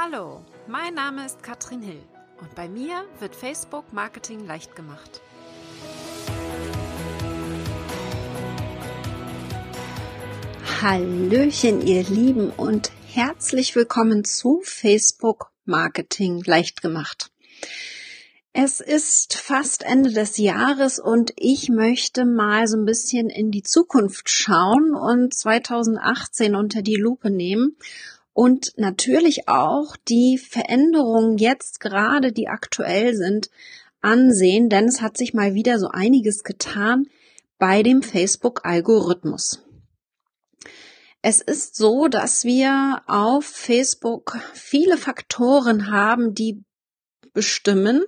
Hallo, mein Name ist Katrin Hill und bei mir wird Facebook Marketing leicht gemacht. Hallöchen, ihr Lieben und herzlich willkommen zu Facebook Marketing leicht gemacht. Es ist fast Ende des Jahres und ich möchte mal so ein bisschen in die Zukunft schauen und 2018 unter die Lupe nehmen und natürlich auch die Veränderungen jetzt gerade, die aktuell sind, ansehen, denn es hat sich mal wieder so einiges getan bei dem Facebook-Algorithmus. Es ist so, dass wir auf Facebook viele Faktoren haben, die bestimmen,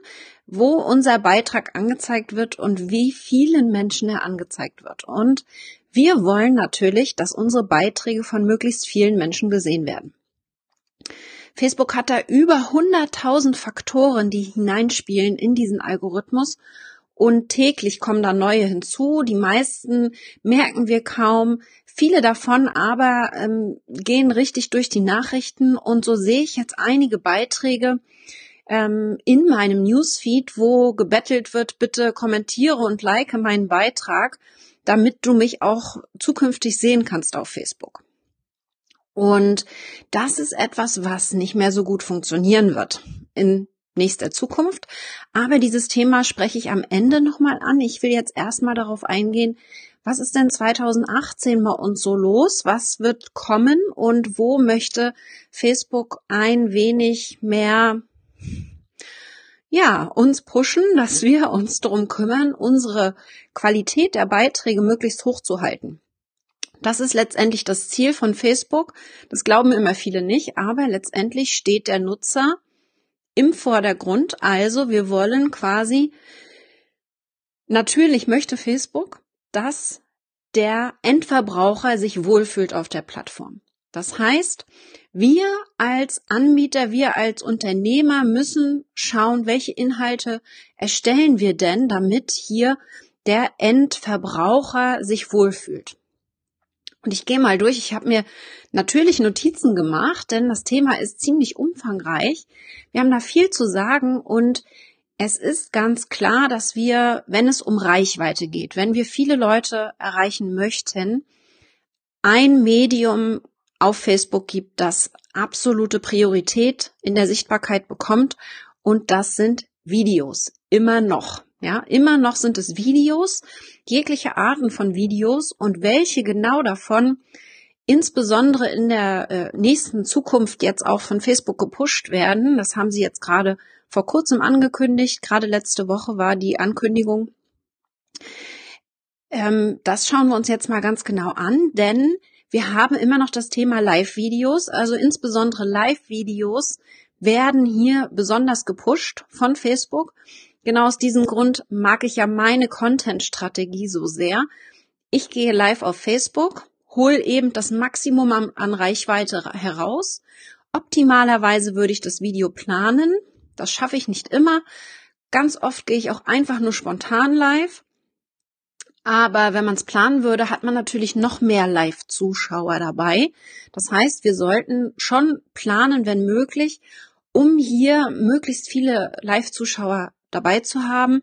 wo unser Beitrag angezeigt wird und wie vielen Menschen er angezeigt wird. Und wir wollen natürlich, dass unsere Beiträge von möglichst vielen Menschen gesehen werden. Facebook hat da über 100.000 Faktoren, die hineinspielen in diesen Algorithmus und täglich kommen da neue hinzu. Die meisten merken wir kaum. Viele davon aber ähm, gehen richtig durch die Nachrichten und so sehe ich jetzt einige Beiträge ähm, in meinem Newsfeed, wo gebettelt wird, bitte kommentiere und like meinen Beitrag, damit du mich auch zukünftig sehen kannst auf Facebook. Und das ist etwas, was nicht mehr so gut funktionieren wird in nächster Zukunft. Aber dieses Thema spreche ich am Ende nochmal an. Ich will jetzt erstmal darauf eingehen, was ist denn 2018 bei uns so los? Was wird kommen und wo möchte Facebook ein wenig mehr ja, uns pushen, dass wir uns darum kümmern, unsere Qualität der Beiträge möglichst hoch zu halten. Das ist letztendlich das Ziel von Facebook. Das glauben immer viele nicht, aber letztendlich steht der Nutzer im Vordergrund. Also wir wollen quasi, natürlich möchte Facebook, dass der Endverbraucher sich wohlfühlt auf der Plattform. Das heißt, wir als Anbieter, wir als Unternehmer müssen schauen, welche Inhalte erstellen wir denn, damit hier der Endverbraucher sich wohlfühlt. Und ich gehe mal durch. Ich habe mir natürlich Notizen gemacht, denn das Thema ist ziemlich umfangreich. Wir haben da viel zu sagen und es ist ganz klar, dass wir, wenn es um Reichweite geht, wenn wir viele Leute erreichen möchten, ein Medium auf Facebook gibt, das absolute Priorität in der Sichtbarkeit bekommt und das sind Videos. Immer noch. Ja, immer noch sind es Videos, jegliche Arten von Videos und welche genau davon insbesondere in der äh, nächsten Zukunft jetzt auch von Facebook gepusht werden. Das haben sie jetzt gerade vor kurzem angekündigt. Gerade letzte Woche war die Ankündigung. Ähm, das schauen wir uns jetzt mal ganz genau an, denn wir haben immer noch das Thema Live-Videos, also insbesondere Live-Videos werden hier besonders gepusht von Facebook. Genau aus diesem Grund mag ich ja meine Content-Strategie so sehr. Ich gehe live auf Facebook, hol eben das Maximum an Reichweite heraus. Optimalerweise würde ich das Video planen. Das schaffe ich nicht immer. Ganz oft gehe ich auch einfach nur spontan live. Aber wenn man es planen würde, hat man natürlich noch mehr Live-Zuschauer dabei. Das heißt, wir sollten schon planen, wenn möglich, um hier möglichst viele Live-Zuschauer dabei zu haben.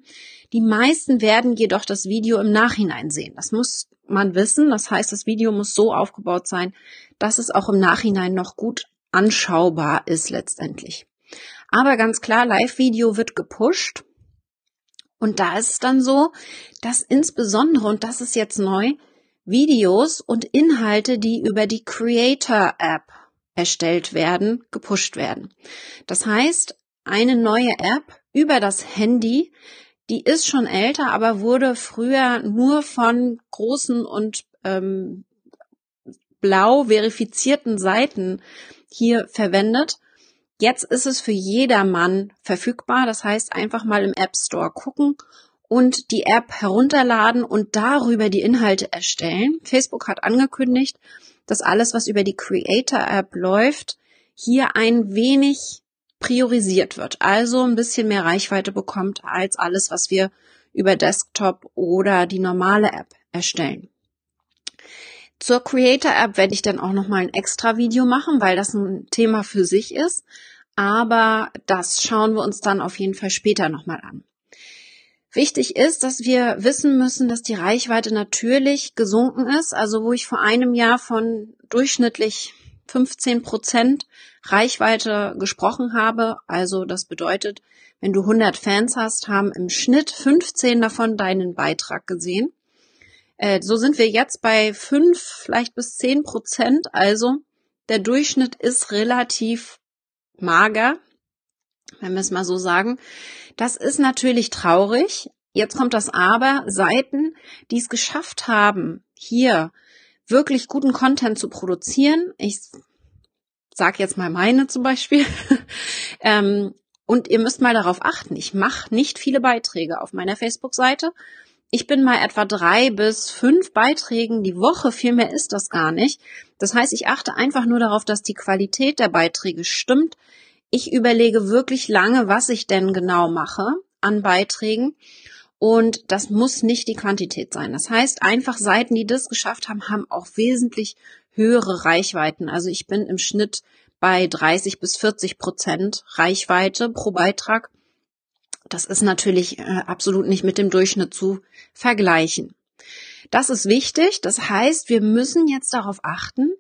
Die meisten werden jedoch das Video im Nachhinein sehen. Das muss man wissen. Das heißt, das Video muss so aufgebaut sein, dass es auch im Nachhinein noch gut anschaubar ist letztendlich. Aber ganz klar, Live-Video wird gepusht. Und da ist es dann so, dass insbesondere, und das ist jetzt neu, Videos und Inhalte, die über die Creator App erstellt werden, gepusht werden. Das heißt, eine neue App über das Handy, die ist schon älter, aber wurde früher nur von großen und ähm, blau verifizierten Seiten hier verwendet. Jetzt ist es für jedermann verfügbar. Das heißt, einfach mal im App Store gucken und die App herunterladen und darüber die Inhalte erstellen. Facebook hat angekündigt, dass alles, was über die Creator App läuft, hier ein wenig priorisiert wird, also ein bisschen mehr Reichweite bekommt als alles, was wir über Desktop oder die normale App erstellen. Zur Creator App werde ich dann auch noch mal ein extra Video machen, weil das ein Thema für sich ist. aber das schauen wir uns dann auf jeden Fall später nochmal an. Wichtig ist, dass wir wissen müssen, dass die Reichweite natürlich gesunken ist. Also wo ich vor einem Jahr von durchschnittlich 15 Prozent Reichweite gesprochen habe. Also das bedeutet, wenn du 100 Fans hast, haben im Schnitt 15 davon deinen Beitrag gesehen. Äh, so sind wir jetzt bei 5, vielleicht bis 10 Prozent. Also der Durchschnitt ist relativ mager, wenn wir es mal so sagen. Das ist natürlich traurig. Jetzt kommt das Aber. Seiten, die es geschafft haben, hier wirklich guten Content zu produzieren. Ich sag jetzt mal meine zum Beispiel. ähm, und ihr müsst mal darauf achten. Ich mache nicht viele Beiträge auf meiner Facebook-Seite. Ich bin mal etwa drei bis fünf Beiträgen die Woche. Viel mehr ist das gar nicht. Das heißt, ich achte einfach nur darauf, dass die Qualität der Beiträge stimmt. Ich überlege wirklich lange, was ich denn genau mache an Beiträgen. Und das muss nicht die Quantität sein. Das heißt, einfach Seiten, die das geschafft haben, haben auch wesentlich höhere Reichweiten. Also ich bin im Schnitt bei 30 bis 40 Prozent Reichweite pro Beitrag. Das ist natürlich äh, absolut nicht mit dem Durchschnitt zu vergleichen. Das ist wichtig. Das heißt, wir müssen jetzt darauf achten,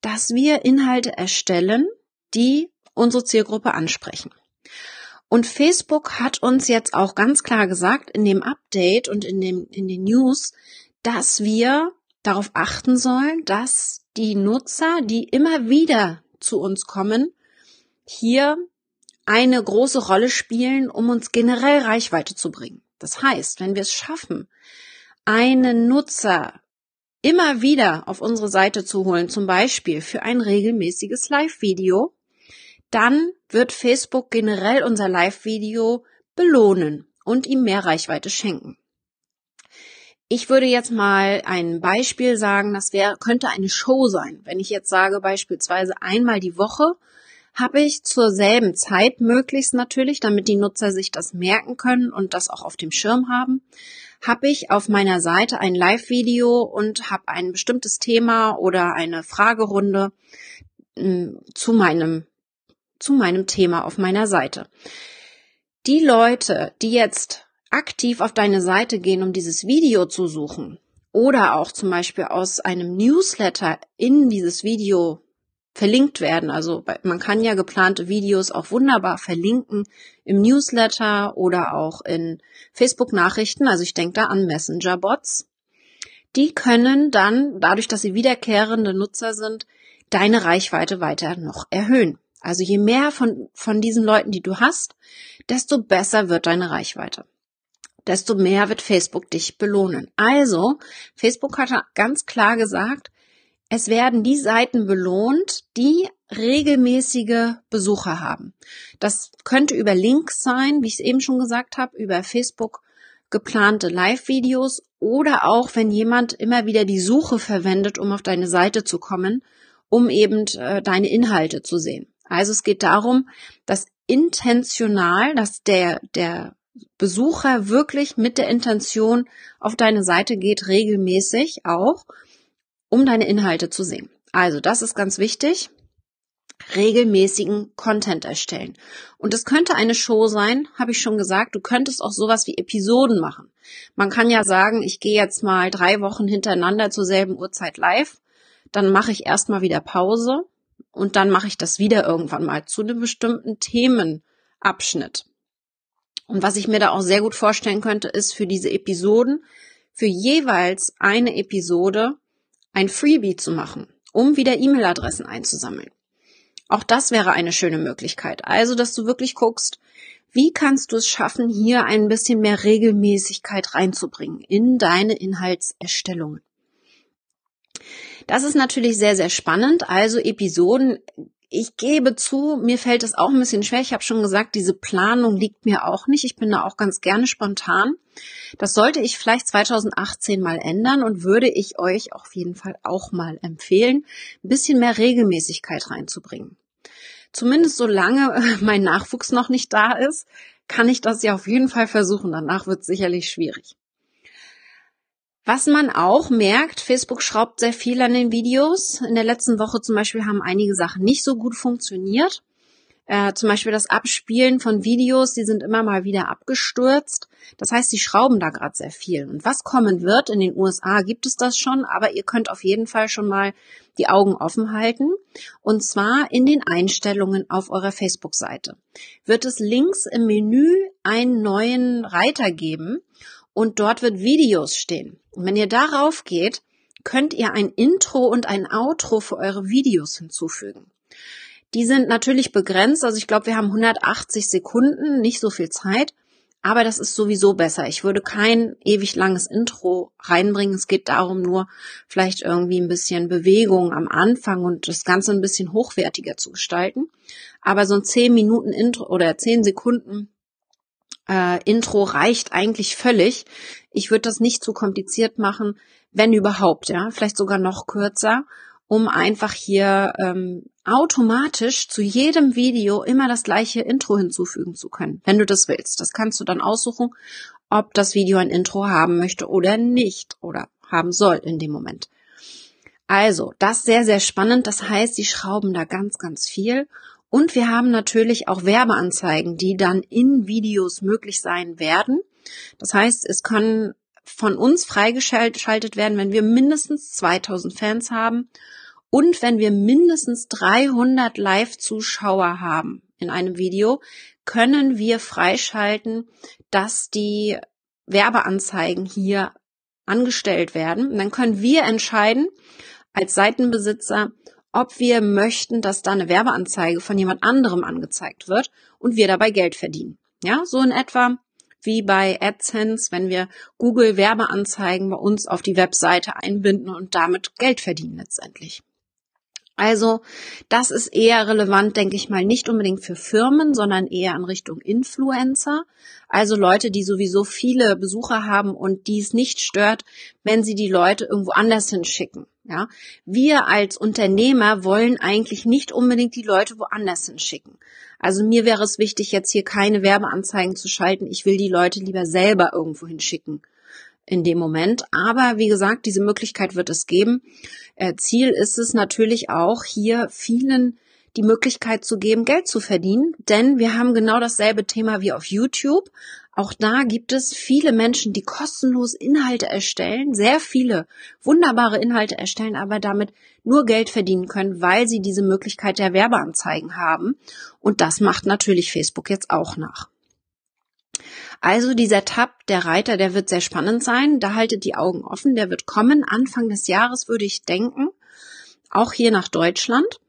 dass wir Inhalte erstellen, die unsere Zielgruppe ansprechen. Und Facebook hat uns jetzt auch ganz klar gesagt in dem Update und in, dem, in den News, dass wir darauf achten sollen, dass die Nutzer, die immer wieder zu uns kommen, hier eine große Rolle spielen, um uns generell Reichweite zu bringen. Das heißt, wenn wir es schaffen, einen Nutzer immer wieder auf unsere Seite zu holen, zum Beispiel für ein regelmäßiges Live-Video, dann wird Facebook generell unser Live-Video belohnen und ihm mehr Reichweite schenken. Ich würde jetzt mal ein Beispiel sagen, das wäre, könnte eine Show sein. Wenn ich jetzt sage, beispielsweise einmal die Woche, habe ich zur selben Zeit möglichst natürlich, damit die Nutzer sich das merken können und das auch auf dem Schirm haben, habe ich auf meiner Seite ein Live-Video und habe ein bestimmtes Thema oder eine Fragerunde hm, zu meinem zu meinem Thema auf meiner Seite. Die Leute, die jetzt aktiv auf deine Seite gehen, um dieses Video zu suchen oder auch zum Beispiel aus einem Newsletter in dieses Video verlinkt werden. Also man kann ja geplante Videos auch wunderbar verlinken im Newsletter oder auch in Facebook-Nachrichten. Also ich denke da an Messenger-Bots. Die können dann, dadurch, dass sie wiederkehrende Nutzer sind, deine Reichweite weiter noch erhöhen. Also je mehr von, von diesen Leuten, die du hast, desto besser wird deine Reichweite. Desto mehr wird Facebook dich belohnen. Also, Facebook hat ganz klar gesagt, es werden die Seiten belohnt, die regelmäßige Besucher haben. Das könnte über Links sein, wie ich es eben schon gesagt habe, über Facebook geplante Live-Videos oder auch, wenn jemand immer wieder die Suche verwendet, um auf deine Seite zu kommen, um eben äh, deine Inhalte zu sehen. Also es geht darum, dass intentional, dass der, der Besucher wirklich mit der Intention auf deine Seite geht, regelmäßig auch, um deine Inhalte zu sehen. Also das ist ganz wichtig. Regelmäßigen Content erstellen. Und es könnte eine Show sein, habe ich schon gesagt. Du könntest auch sowas wie Episoden machen. Man kann ja sagen, ich gehe jetzt mal drei Wochen hintereinander zur selben Uhrzeit live. Dann mache ich erstmal wieder Pause und dann mache ich das wieder irgendwann mal zu einem bestimmten Themenabschnitt. Und was ich mir da auch sehr gut vorstellen könnte, ist für diese Episoden, für jeweils eine Episode ein Freebie zu machen, um wieder E-Mail-Adressen einzusammeln. Auch das wäre eine schöne Möglichkeit. Also, dass du wirklich guckst, wie kannst du es schaffen, hier ein bisschen mehr Regelmäßigkeit reinzubringen in deine Inhaltserstellungen. Das ist natürlich sehr, sehr spannend. Also Episoden, ich gebe zu, mir fällt es auch ein bisschen schwer. Ich habe schon gesagt, diese Planung liegt mir auch nicht. Ich bin da auch ganz gerne spontan. Das sollte ich vielleicht 2018 mal ändern und würde ich euch auf jeden Fall auch mal empfehlen, ein bisschen mehr Regelmäßigkeit reinzubringen. Zumindest solange mein Nachwuchs noch nicht da ist, kann ich das ja auf jeden Fall versuchen. Danach wird es sicherlich schwierig. Was man auch merkt, Facebook schraubt sehr viel an den Videos. In der letzten Woche zum Beispiel haben einige Sachen nicht so gut funktioniert. Äh, zum Beispiel das Abspielen von Videos, die sind immer mal wieder abgestürzt. Das heißt, sie schrauben da gerade sehr viel. Und was kommen wird, in den USA gibt es das schon, aber ihr könnt auf jeden Fall schon mal die Augen offen halten. Und zwar in den Einstellungen auf eurer Facebook-Seite. Wird es links im Menü einen neuen Reiter geben und dort wird Videos stehen. Und wenn ihr darauf geht, könnt ihr ein Intro und ein Outro für eure Videos hinzufügen. Die sind natürlich begrenzt, also ich glaube, wir haben 180 Sekunden, nicht so viel Zeit, aber das ist sowieso besser. Ich würde kein ewig langes Intro reinbringen. Es geht darum, nur vielleicht irgendwie ein bisschen Bewegung am Anfang und das Ganze ein bisschen hochwertiger zu gestalten. Aber so ein 10 Minuten Intro oder 10 Sekunden äh, Intro reicht eigentlich völlig. Ich würde das nicht zu kompliziert machen, wenn überhaupt, ja, vielleicht sogar noch kürzer, um einfach hier ähm, automatisch zu jedem Video immer das gleiche Intro hinzufügen zu können, wenn du das willst. Das kannst du dann aussuchen, ob das Video ein Intro haben möchte oder nicht oder haben soll in dem Moment. Also, das sehr, sehr spannend. Das heißt, sie schrauben da ganz, ganz viel. Und wir haben natürlich auch Werbeanzeigen, die dann in Videos möglich sein werden. Das heißt, es können von uns freigeschaltet werden, wenn wir mindestens 2000 Fans haben und wenn wir mindestens 300 Live-Zuschauer haben in einem Video, können wir freischalten, dass die Werbeanzeigen hier angestellt werden. Und dann können wir entscheiden als Seitenbesitzer, ob wir möchten, dass da eine Werbeanzeige von jemand anderem angezeigt wird und wir dabei Geld verdienen. Ja, so in etwa wie bei AdSense, wenn wir Google Werbeanzeigen bei uns auf die Webseite einbinden und damit Geld verdienen letztendlich. Also das ist eher relevant, denke ich mal, nicht unbedingt für Firmen, sondern eher in Richtung Influencer. Also Leute, die sowieso viele Besucher haben und die es nicht stört, wenn sie die Leute irgendwo anders hinschicken. Ja, wir als Unternehmer wollen eigentlich nicht unbedingt die Leute woanders hinschicken. Also mir wäre es wichtig, jetzt hier keine Werbeanzeigen zu schalten. Ich will die Leute lieber selber irgendwo hinschicken in dem Moment. Aber wie gesagt, diese Möglichkeit wird es geben. Äh, Ziel ist es natürlich auch, hier vielen die Möglichkeit zu geben, Geld zu verdienen, denn wir haben genau dasselbe Thema wie auf YouTube. Auch da gibt es viele Menschen, die kostenlos Inhalte erstellen, sehr viele wunderbare Inhalte erstellen, aber damit nur Geld verdienen können, weil sie diese Möglichkeit der Werbeanzeigen haben. Und das macht natürlich Facebook jetzt auch nach. Also dieser Tab, der Reiter, der wird sehr spannend sein. Da haltet die Augen offen. Der wird kommen. Anfang des Jahres würde ich denken. Auch hier nach Deutschland.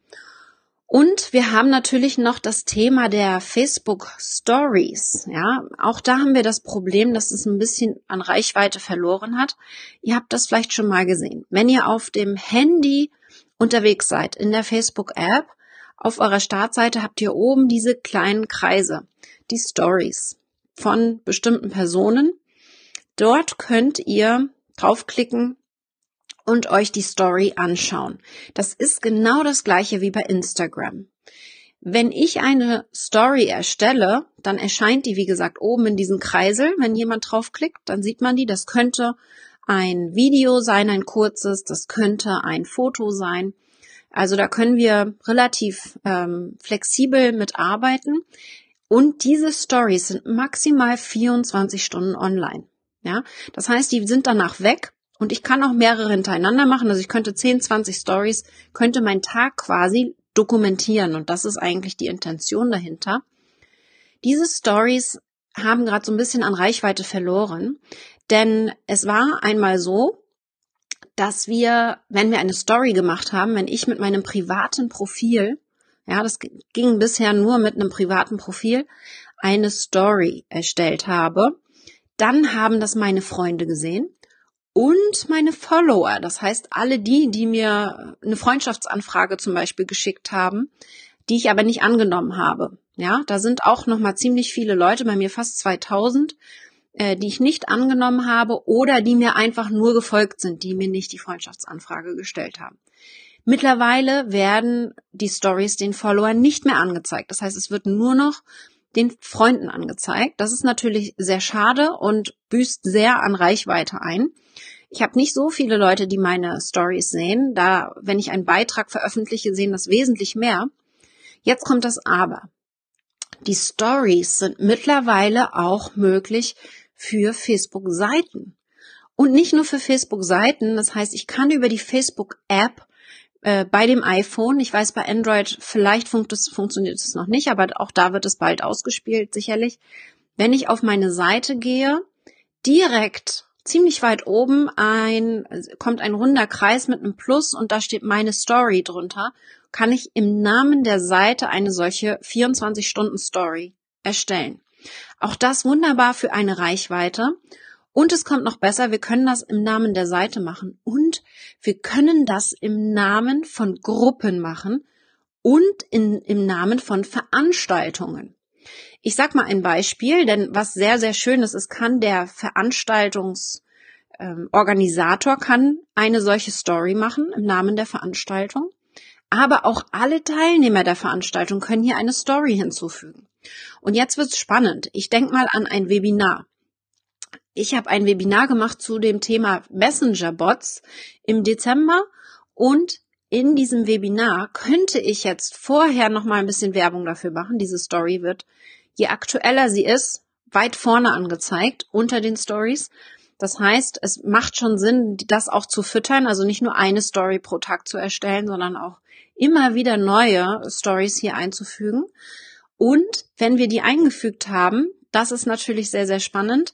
Und wir haben natürlich noch das Thema der Facebook Stories. Ja, auch da haben wir das Problem, dass es ein bisschen an Reichweite verloren hat. Ihr habt das vielleicht schon mal gesehen. Wenn ihr auf dem Handy unterwegs seid in der Facebook App, auf eurer Startseite habt ihr oben diese kleinen Kreise, die Stories von bestimmten Personen. Dort könnt ihr draufklicken und euch die Story anschauen. Das ist genau das gleiche wie bei Instagram. Wenn ich eine Story erstelle, dann erscheint die, wie gesagt, oben in diesem Kreisel. Wenn jemand draufklickt, dann sieht man die. Das könnte ein Video sein, ein kurzes, das könnte ein Foto sein. Also da können wir relativ ähm, flexibel mitarbeiten. Und diese Stories sind maximal 24 Stunden online. Ja, das heißt, die sind danach weg und ich kann auch mehrere hintereinander machen. Also ich könnte 10, 20 Stories, könnte meinen Tag quasi dokumentieren und das ist eigentlich die Intention dahinter. Diese Stories haben gerade so ein bisschen an Reichweite verloren, denn es war einmal so, dass wir, wenn wir eine Story gemacht haben, wenn ich mit meinem privaten Profil ja, das ging bisher nur mit einem privaten Profil, eine Story erstellt habe. Dann haben das meine Freunde gesehen und meine Follower. Das heißt, alle die, die mir eine Freundschaftsanfrage zum Beispiel geschickt haben, die ich aber nicht angenommen habe. Ja, da sind auch noch mal ziemlich viele Leute, bei mir fast 2000, äh, die ich nicht angenommen habe oder die mir einfach nur gefolgt sind, die mir nicht die Freundschaftsanfrage gestellt haben. Mittlerweile werden die Stories den Followern nicht mehr angezeigt. Das heißt, es wird nur noch den Freunden angezeigt. Das ist natürlich sehr schade und büßt sehr an Reichweite ein. Ich habe nicht so viele Leute, die meine Stories sehen. Da, wenn ich einen Beitrag veröffentliche, sehen das wesentlich mehr. Jetzt kommt das Aber. Die Stories sind mittlerweile auch möglich für Facebook-Seiten. Und nicht nur für Facebook-Seiten, das heißt, ich kann über die Facebook-App äh, bei dem iPhone, ich weiß, bei Android vielleicht funkt es, funktioniert es noch nicht, aber auch da wird es bald ausgespielt, sicherlich. Wenn ich auf meine Seite gehe, direkt ziemlich weit oben ein, kommt ein runder Kreis mit einem Plus und da steht meine Story drunter, kann ich im Namen der Seite eine solche 24-Stunden-Story erstellen. Auch das wunderbar für eine Reichweite. Und es kommt noch besser, wir können das im Namen der Seite machen und wir können das im Namen von Gruppen machen und in, im Namen von Veranstaltungen. Ich sag mal ein Beispiel, denn was sehr, sehr schön ist, es kann der Veranstaltungsorganisator ähm, kann eine solche Story machen im Namen der Veranstaltung. Aber auch alle Teilnehmer der Veranstaltung können hier eine Story hinzufügen. Und jetzt wird's spannend. Ich denke mal an ein Webinar. Ich habe ein Webinar gemacht zu dem Thema Messenger-Bots im Dezember und in diesem Webinar könnte ich jetzt vorher noch mal ein bisschen Werbung dafür machen. Diese Story wird, je aktueller sie ist, weit vorne angezeigt unter den Stories. Das heißt, es macht schon Sinn, das auch zu füttern, also nicht nur eine Story pro Tag zu erstellen, sondern auch immer wieder neue Stories hier einzufügen. Und wenn wir die eingefügt haben, das ist natürlich sehr, sehr spannend,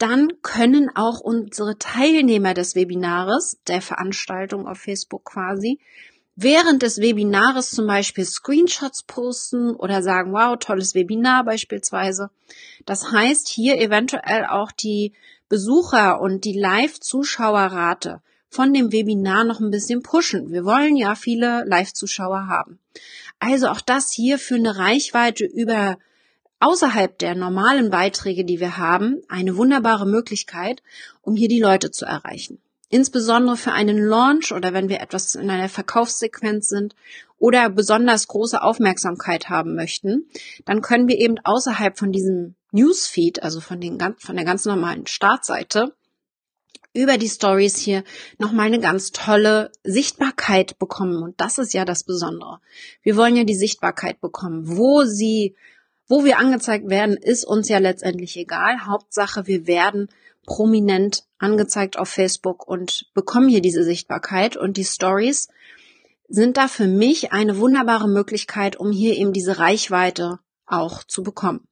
dann können auch unsere Teilnehmer des Webinares, der Veranstaltung auf Facebook quasi, während des Webinares zum Beispiel Screenshots posten oder sagen, wow, tolles Webinar beispielsweise. Das heißt, hier eventuell auch die Besucher und die Live-Zuschauerrate von dem Webinar noch ein bisschen pushen. Wir wollen ja viele Live-Zuschauer haben. Also auch das hier für eine Reichweite über außerhalb der normalen Beiträge, die wir haben, eine wunderbare Möglichkeit, um hier die Leute zu erreichen. Insbesondere für einen Launch oder wenn wir etwas in einer Verkaufssequenz sind oder besonders große Aufmerksamkeit haben möchten, dann können wir eben außerhalb von diesem Newsfeed, also von, den, von der ganz normalen Startseite, über die Stories hier nochmal eine ganz tolle Sichtbarkeit bekommen. Und das ist ja das Besondere. Wir wollen ja die Sichtbarkeit bekommen. Wo sie wo wir angezeigt werden, ist uns ja letztendlich egal. Hauptsache, wir werden prominent angezeigt auf Facebook und bekommen hier diese Sichtbarkeit und die Stories sind da für mich eine wunderbare Möglichkeit, um hier eben diese Reichweite auch zu bekommen.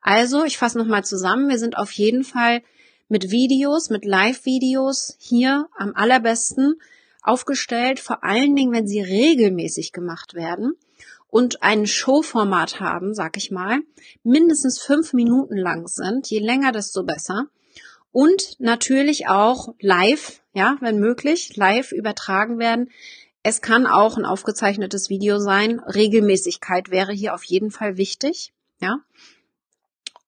Also, ich fasse nochmal zusammen. Wir sind auf jeden Fall mit Videos, mit Live-Videos hier am allerbesten aufgestellt, vor allen Dingen, wenn sie regelmäßig gemacht werden und ein Showformat haben, sag ich mal, mindestens fünf Minuten lang sind. Je länger, desto besser. Und natürlich auch live, ja, wenn möglich, live übertragen werden. Es kann auch ein aufgezeichnetes Video sein. Regelmäßigkeit wäre hier auf jeden Fall wichtig, ja.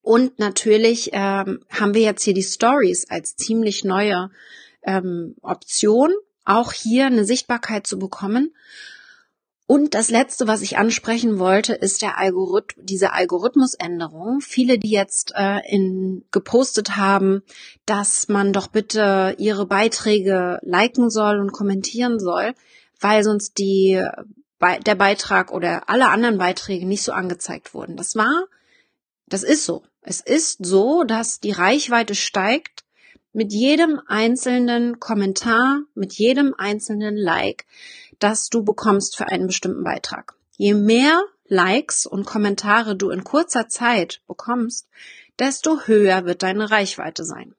Und natürlich ähm, haben wir jetzt hier die Stories als ziemlich neue ähm, Option, auch hier eine Sichtbarkeit zu bekommen. Und das letzte, was ich ansprechen wollte, ist der Algorithmus, diese Algorithmusänderung. Viele, die jetzt äh, in, gepostet haben, dass man doch bitte ihre Beiträge liken soll und kommentieren soll, weil sonst die, der Beitrag oder alle anderen Beiträge nicht so angezeigt wurden. Das war, das ist so. Es ist so, dass die Reichweite steigt mit jedem einzelnen Kommentar, mit jedem einzelnen Like das du bekommst für einen bestimmten Beitrag. Je mehr Likes und Kommentare du in kurzer Zeit bekommst, desto höher wird deine Reichweite sein.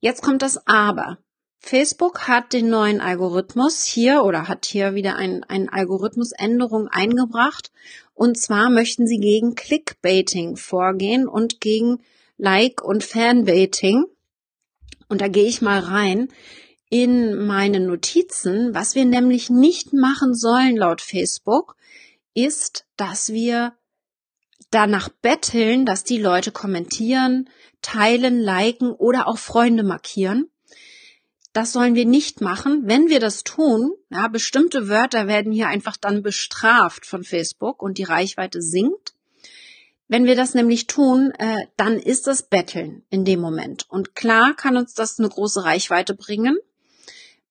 Jetzt kommt das Aber. Facebook hat den neuen Algorithmus hier oder hat hier wieder ein, ein Algorithmusänderung eingebracht. Und zwar möchten sie gegen Clickbaiting vorgehen und gegen Like- und Fanbaiting. Und da gehe ich mal rein in meine Notizen. Was wir nämlich nicht machen sollen laut Facebook, ist, dass wir danach betteln, dass die Leute kommentieren, teilen, liken oder auch Freunde markieren. Das sollen wir nicht machen. Wenn wir das tun, ja, bestimmte Wörter werden hier einfach dann bestraft von Facebook und die Reichweite sinkt. Wenn wir das nämlich tun, äh, dann ist das Betteln in dem Moment. Und klar kann uns das eine große Reichweite bringen.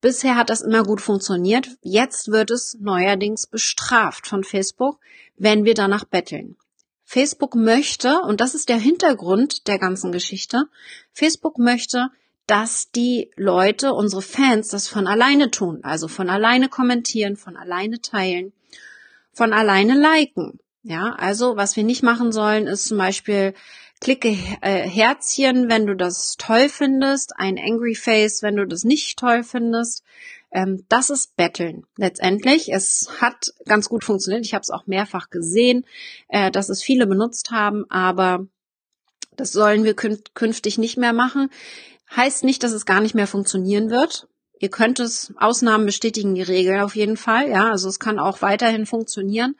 Bisher hat das immer gut funktioniert. Jetzt wird es neuerdings bestraft von Facebook, wenn wir danach betteln. Facebook möchte, und das ist der Hintergrund der ganzen Geschichte, Facebook möchte, dass die Leute, unsere Fans, das von alleine tun, also von alleine kommentieren, von alleine teilen, von alleine liken. Ja, also was wir nicht machen sollen, ist zum Beispiel klicke äh, Herzchen, wenn du das toll findest, ein Angry Face, wenn du das nicht toll findest. Ähm, das ist Betteln letztendlich. Es hat ganz gut funktioniert. Ich habe es auch mehrfach gesehen, äh, dass es viele benutzt haben, aber das sollen wir künftig nicht mehr machen. Heißt nicht, dass es gar nicht mehr funktionieren wird. Ihr könnt es, Ausnahmen bestätigen die Regel auf jeden Fall, ja, also es kann auch weiterhin funktionieren.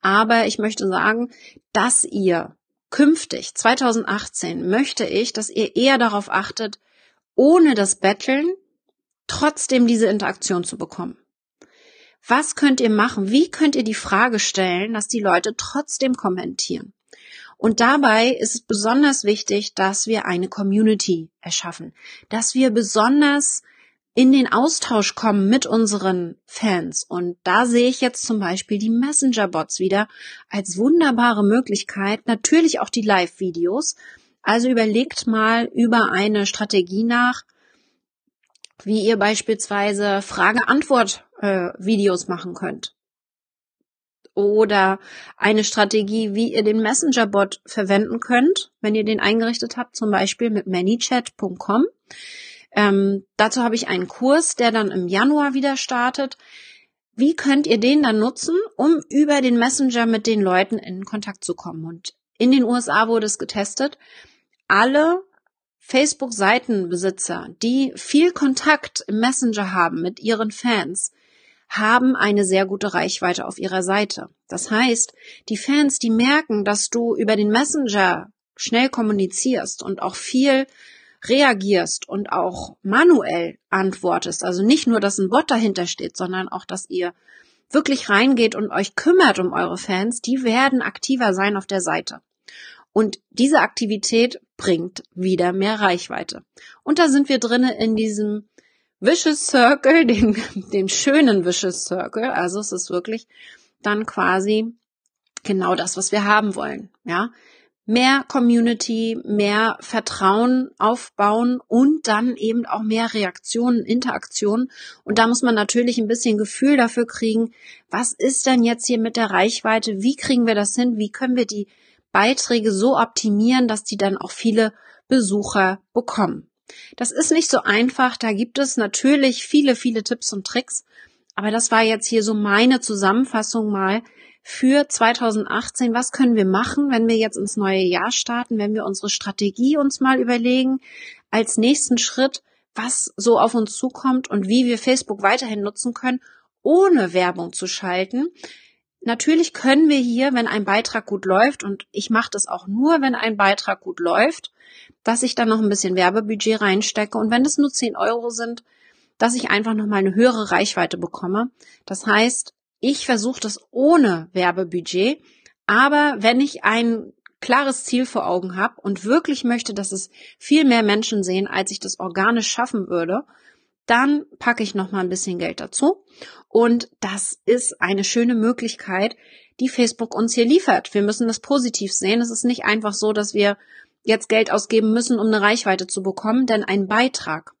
Aber ich möchte sagen, dass ihr künftig, 2018, möchte ich, dass ihr eher darauf achtet, ohne das Betteln trotzdem diese Interaktion zu bekommen. Was könnt ihr machen? Wie könnt ihr die Frage stellen, dass die Leute trotzdem kommentieren? Und dabei ist es besonders wichtig, dass wir eine Community erschaffen, dass wir besonders in den Austausch kommen mit unseren Fans. Und da sehe ich jetzt zum Beispiel die Messenger-Bots wieder als wunderbare Möglichkeit. Natürlich auch die Live-Videos. Also überlegt mal über eine Strategie nach, wie ihr beispielsweise Frage-Antwort-Videos machen könnt oder eine Strategie, wie ihr den Messenger-Bot verwenden könnt, wenn ihr den eingerichtet habt, zum Beispiel mit manychat.com. Ähm, dazu habe ich einen Kurs, der dann im Januar wieder startet. Wie könnt ihr den dann nutzen, um über den Messenger mit den Leuten in Kontakt zu kommen? Und in den USA wurde es getestet. Alle Facebook-Seitenbesitzer, die viel Kontakt im Messenger haben mit ihren Fans, haben eine sehr gute Reichweite auf ihrer Seite. Das heißt, die Fans, die merken, dass du über den Messenger schnell kommunizierst und auch viel reagierst und auch manuell antwortest, also nicht nur, dass ein Bot dahinter steht, sondern auch, dass ihr wirklich reingeht und euch kümmert um eure Fans, die werden aktiver sein auf der Seite. Und diese Aktivität bringt wieder mehr Reichweite. Und da sind wir drinnen in diesem Vicious Circle, dem, dem schönen Vicious Circle. Also es ist wirklich dann quasi genau das, was wir haben wollen. Ja, mehr Community, mehr Vertrauen aufbauen und dann eben auch mehr Reaktionen, Interaktionen. Und da muss man natürlich ein bisschen Gefühl dafür kriegen, was ist denn jetzt hier mit der Reichweite? Wie kriegen wir das hin? Wie können wir die Beiträge so optimieren, dass die dann auch viele Besucher bekommen? Das ist nicht so einfach. Da gibt es natürlich viele, viele Tipps und Tricks. Aber das war jetzt hier so meine Zusammenfassung mal für 2018. Was können wir machen, wenn wir jetzt ins neue Jahr starten, wenn wir unsere Strategie uns mal überlegen als nächsten Schritt, was so auf uns zukommt und wie wir Facebook weiterhin nutzen können, ohne Werbung zu schalten. Natürlich können wir hier, wenn ein Beitrag gut läuft, und ich mache das auch nur, wenn ein Beitrag gut läuft, dass ich dann noch ein bisschen Werbebudget reinstecke und wenn es nur 10 Euro sind, dass ich einfach noch mal eine höhere Reichweite bekomme. Das heißt, ich versuche das ohne Werbebudget, aber wenn ich ein klares Ziel vor Augen habe und wirklich möchte, dass es viel mehr Menschen sehen, als ich das organisch schaffen würde, dann packe ich noch mal ein bisschen Geld dazu und das ist eine schöne Möglichkeit, die Facebook uns hier liefert. Wir müssen das positiv sehen. Es ist nicht einfach so, dass wir jetzt Geld ausgeben müssen, um eine Reichweite zu bekommen, denn ein Beitrag,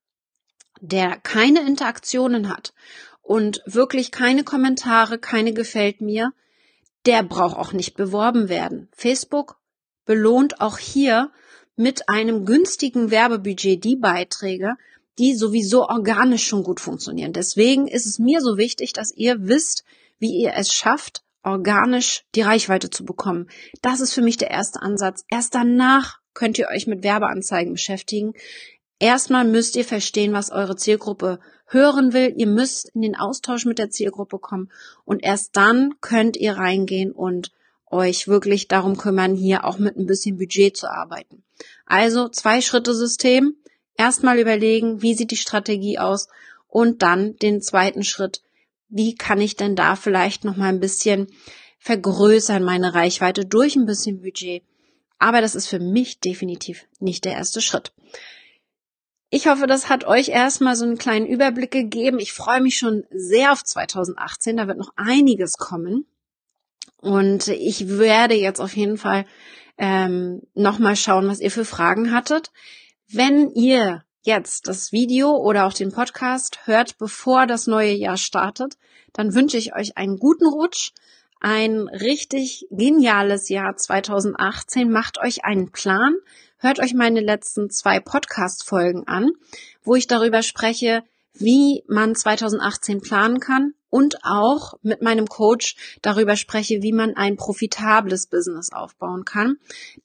der keine Interaktionen hat und wirklich keine Kommentare, keine gefällt mir, der braucht auch nicht beworben werden. Facebook belohnt auch hier mit einem günstigen Werbebudget die Beiträge, die sowieso organisch schon gut funktionieren. Deswegen ist es mir so wichtig, dass ihr wisst, wie ihr es schafft, organisch die Reichweite zu bekommen. Das ist für mich der erste Ansatz. Erst danach könnt ihr euch mit Werbeanzeigen beschäftigen. Erstmal müsst ihr verstehen, was eure Zielgruppe hören will. Ihr müsst in den Austausch mit der Zielgruppe kommen und erst dann könnt ihr reingehen und euch wirklich darum kümmern, hier auch mit ein bisschen Budget zu arbeiten. Also zwei Schritte System. Erstmal überlegen, wie sieht die Strategie aus und dann den zweiten Schritt. Wie kann ich denn da vielleicht noch mal ein bisschen vergrößern meine Reichweite durch ein bisschen Budget? Aber das ist für mich definitiv nicht der erste Schritt. Ich hoffe, das hat euch erstmal so einen kleinen Überblick gegeben. Ich freue mich schon sehr auf 2018. Da wird noch einiges kommen. Und ich werde jetzt auf jeden Fall ähm, nochmal schauen, was ihr für Fragen hattet. Wenn ihr jetzt das Video oder auch den Podcast hört, bevor das neue Jahr startet, dann wünsche ich euch einen guten Rutsch, ein richtig geniales Jahr 2018. Macht euch einen Plan, hört euch meine letzten zwei Podcast-Folgen an, wo ich darüber spreche, wie man 2018 planen kann und auch mit meinem Coach darüber spreche, wie man ein profitables Business aufbauen kann.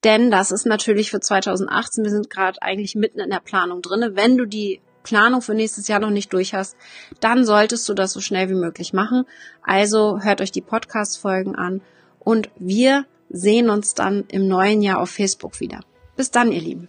Denn das ist natürlich für 2018, wir sind gerade eigentlich mitten in der Planung drinne. Wenn du die Planung für nächstes Jahr noch nicht durch hast, dann solltest du das so schnell wie möglich machen. Also hört euch die Podcast-Folgen an und wir sehen uns dann im neuen Jahr auf Facebook wieder. Bis dann, ihr Lieben.